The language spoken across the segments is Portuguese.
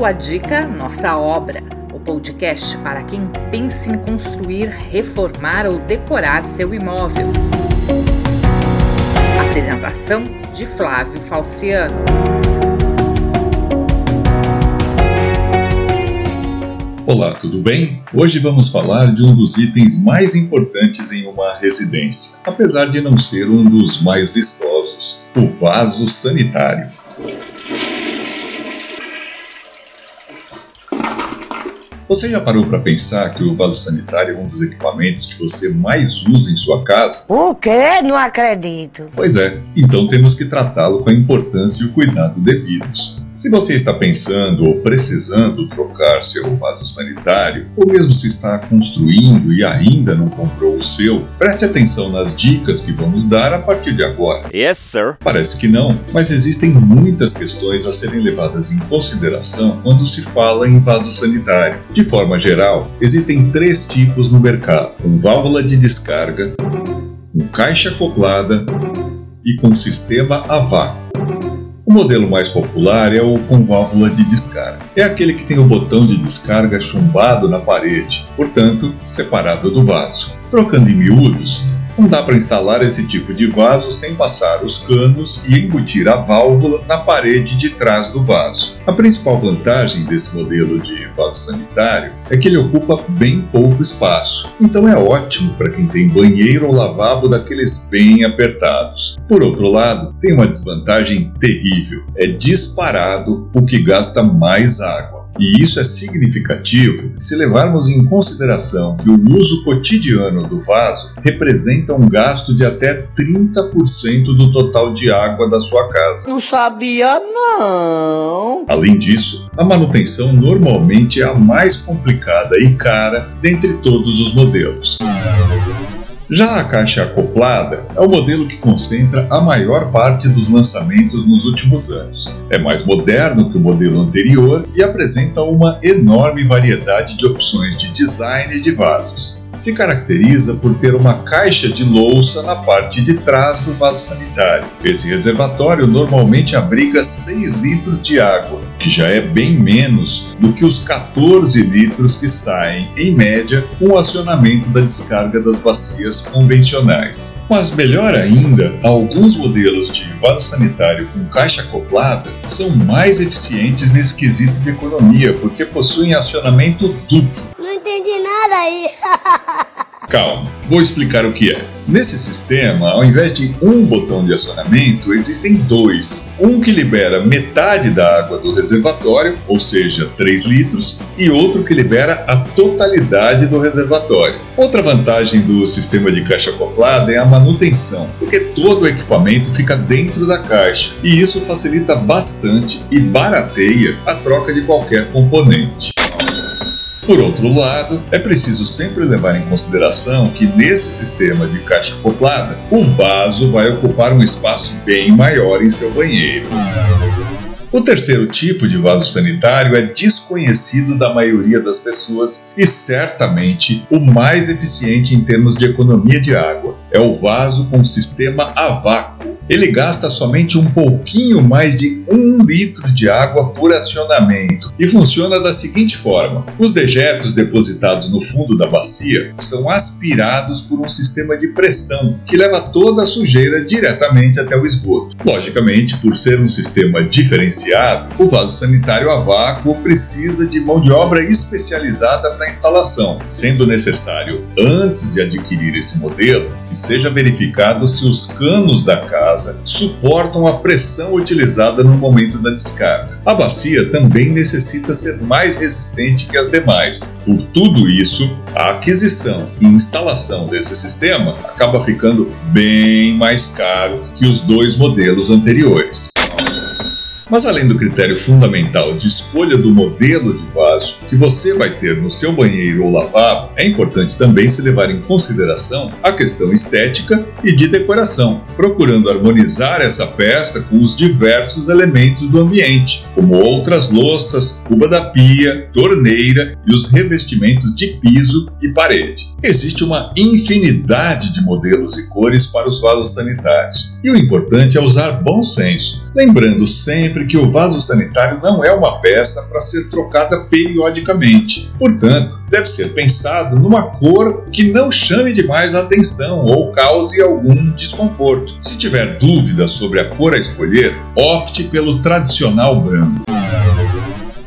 Sua dica, nossa obra. O podcast para quem pensa em construir, reformar ou decorar seu imóvel. Apresentação de Flávio Falciano. Olá, tudo bem? Hoje vamos falar de um dos itens mais importantes em uma residência, apesar de não ser um dos mais vistosos: o vaso sanitário. Você já parou para pensar que o vaso sanitário é um dos equipamentos que você mais usa em sua casa? O quê? Não acredito. Pois é, então temos que tratá-lo com a importância e o cuidado devidos. Se você está pensando ou precisando trocar seu vaso sanitário, ou mesmo se está construindo e ainda não comprou o seu, preste atenção nas dicas que vamos dar a partir de agora. Yes, sir. Parece que não, mas existem muitas questões a serem levadas em consideração quando se fala em vaso sanitário. De forma geral, existem três tipos no mercado: com válvula de descarga, com caixa acoplada e com sistema a vácuo. O modelo mais popular é o com válvula de descarga. É aquele que tem o botão de descarga chumbado na parede, portanto, separado do vaso. Trocando em miúdos, não dá para instalar esse tipo de vaso sem passar os canos e embutir a válvula na parede de trás do vaso. A principal vantagem desse modelo de vaso sanitário é que ele ocupa bem pouco espaço, então é ótimo para quem tem banheiro ou lavabo daqueles bem apertados. Por outro lado, tem uma desvantagem terrível: é disparado o que gasta mais água. E isso é significativo se levarmos em consideração que o uso cotidiano do vaso representa um gasto de até 30% do total de água da sua casa. Não sabia, não. Além disso, a manutenção normalmente é a mais complicada e cara dentre todos os modelos. Já a caixa acoplada é o modelo que concentra a maior parte dos lançamentos nos últimos anos. É mais moderno que o modelo anterior e apresenta uma enorme variedade de opções de design de vasos se caracteriza por ter uma caixa de louça na parte de trás do vaso sanitário. Esse reservatório normalmente abriga 6 litros de água, que já é bem menos do que os 14 litros que saem, em média, com o acionamento da descarga das bacias convencionais. Mas melhor ainda, alguns modelos de vaso sanitário com caixa acoplada são mais eficientes nesse quesito de economia, porque possuem acionamento duplo não entendi nada aí. Calma, vou explicar o que é. Nesse sistema, ao invés de um botão de acionamento, existem dois. Um que libera metade da água do reservatório, ou seja, 3 litros, e outro que libera a totalidade do reservatório. Outra vantagem do sistema de caixa acoplada é a manutenção, porque todo o equipamento fica dentro da caixa, e isso facilita bastante e barateia a troca de qualquer componente. Por outro lado, é preciso sempre levar em consideração que nesse sistema de caixa acoplada, o vaso vai ocupar um espaço bem maior em seu banheiro. O terceiro tipo de vaso sanitário é desconhecido da maioria das pessoas e certamente o mais eficiente em termos de economia de água. É o vaso com sistema a vácuo ele gasta somente um pouquinho mais de um litro de água por acionamento e funciona da seguinte forma: os dejetos depositados no fundo da bacia são aspirados por um sistema de pressão que leva toda a sujeira diretamente até o esgoto. Logicamente, por ser um sistema diferenciado, o vaso sanitário a vácuo precisa de mão de obra especializada para a instalação, sendo necessário, antes de adquirir esse modelo, que seja verificado se os canos da casa casa suportam a pressão utilizada no momento da descarga. A bacia também necessita ser mais resistente que as demais. Por tudo isso, a aquisição e instalação desse sistema acaba ficando bem mais caro que os dois modelos anteriores. Mas além do critério fundamental de escolha do modelo de vaso que você vai ter no seu banheiro ou lavabo, é importante também se levar em consideração a questão estética e de decoração, procurando harmonizar essa peça com os diversos elementos do ambiente, como outras louças, cuba da pia, torneira e os revestimentos de piso e parede. Existe uma infinidade de modelos e cores para os vasos sanitários, e o importante é usar bom senso, lembrando sempre sempre que o vaso sanitário não é uma peça para ser trocada periodicamente. Portanto, deve ser pensado numa cor que não chame demais a atenção ou cause algum desconforto. Se tiver dúvida sobre a cor a escolher, opte pelo tradicional branco.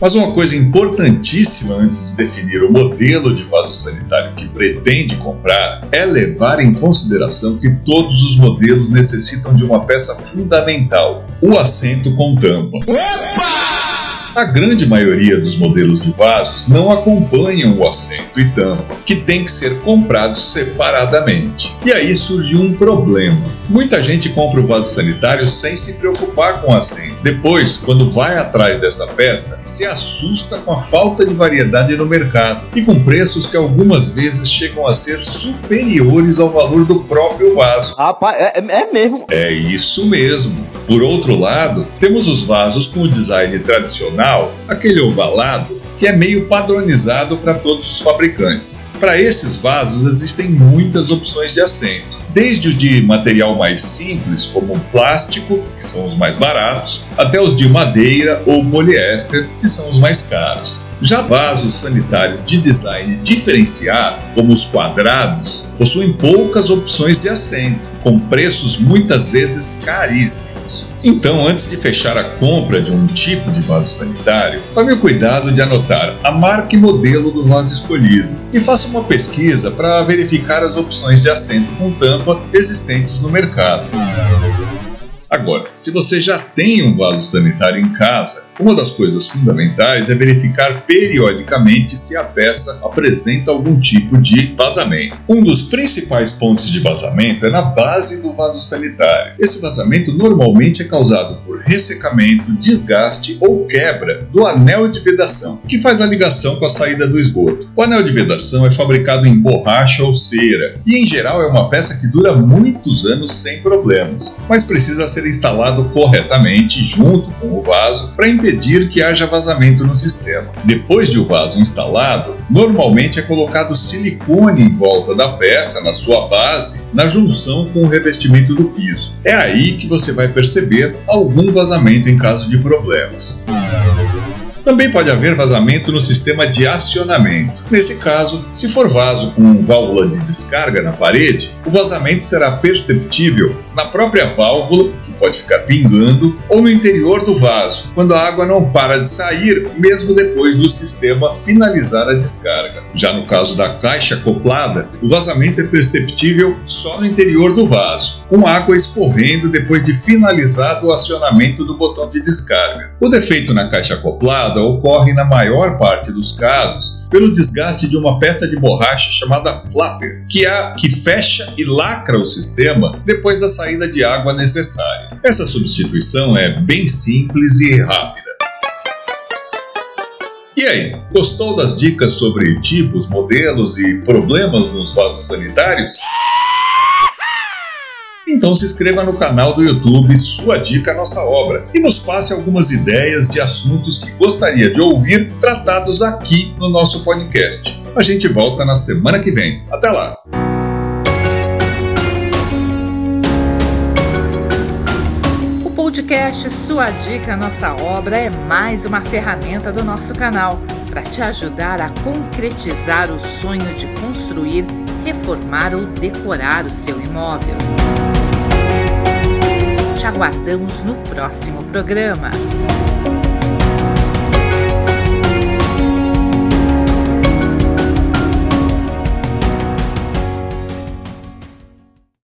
Mas uma coisa importantíssima antes de definir o modelo de vaso sanitário que pretende comprar é levar em consideração que todos os modelos necessitam de uma peça fundamental: o assento com tampa. Opa! A grande maioria dos modelos de vasos não acompanham o assento e tampa, que tem que ser comprados separadamente. E aí surge um problema. Muita gente compra o vaso sanitário sem se preocupar com o assento. Depois, quando vai atrás dessa peça, se assusta com a falta de variedade no mercado e com preços que algumas vezes chegam a ser superiores ao valor do próprio vaso. Rapaz, é, é mesmo? É isso mesmo. Por outro lado, temos os vasos com o design tradicional, aquele ovalado, que é meio padronizado para todos os fabricantes. Para esses vasos existem muitas opções de assento desde o de material mais simples, como plástico, que são os mais baratos, até os de madeira ou poliéster, que são os mais caros. Já vasos sanitários de design diferenciado, como os quadrados, possuem poucas opções de assento, com preços muitas vezes caríssimos. Então, antes de fechar a compra de um tipo de vaso sanitário, tome o cuidado de anotar a marca e modelo do vaso escolhido e faça uma pesquisa para verificar as opções de assento com tampa existentes no mercado. Agora, se você já tem um vaso sanitário em casa, uma das coisas fundamentais é verificar periodicamente se a peça apresenta algum tipo de vazamento. Um dos principais pontos de vazamento é na base do vaso sanitário. Esse vazamento normalmente é causado ressecamento, desgaste ou quebra do anel de vedação, que faz a ligação com a saída do esgoto. O anel de vedação é fabricado em borracha ou cera e, em geral, é uma peça que dura muitos anos sem problemas, mas precisa ser instalado corretamente junto com o vaso para impedir que haja vazamento no sistema. Depois de o vaso instalado, normalmente é colocado silicone em volta da peça, na sua base, na junção com o revestimento do piso. É aí que você vai perceber algum vazamento em caso de problemas. Também pode haver vazamento no sistema de acionamento. Nesse caso, se for vaso com válvula de descarga na parede, o vazamento será perceptível na própria válvula, pode ficar pingando, ou no interior do vaso, quando a água não para de sair, mesmo depois do sistema finalizar a descarga. Já no caso da caixa acoplada, o vazamento é perceptível só no interior do vaso, com água escorrendo depois de finalizado o acionamento do botão de descarga. O defeito na caixa acoplada ocorre na maior parte dos casos pelo desgaste de uma peça de borracha chamada flapper, que, é, que fecha e lacra o sistema depois da saída de água necessária. Essa substituição é bem simples e rápida. E aí, gostou das dicas sobre tipos, modelos e problemas nos vasos sanitários? Então se inscreva no canal do YouTube Sua Dica Nossa Obra e nos passe algumas ideias de assuntos que gostaria de ouvir tratados aqui no nosso podcast. A gente volta na semana que vem. Até lá! Podcast Sua Dica Nossa Obra é mais uma ferramenta do nosso canal para te ajudar a concretizar o sonho de construir, reformar ou decorar o seu imóvel. Te aguardamos no próximo programa.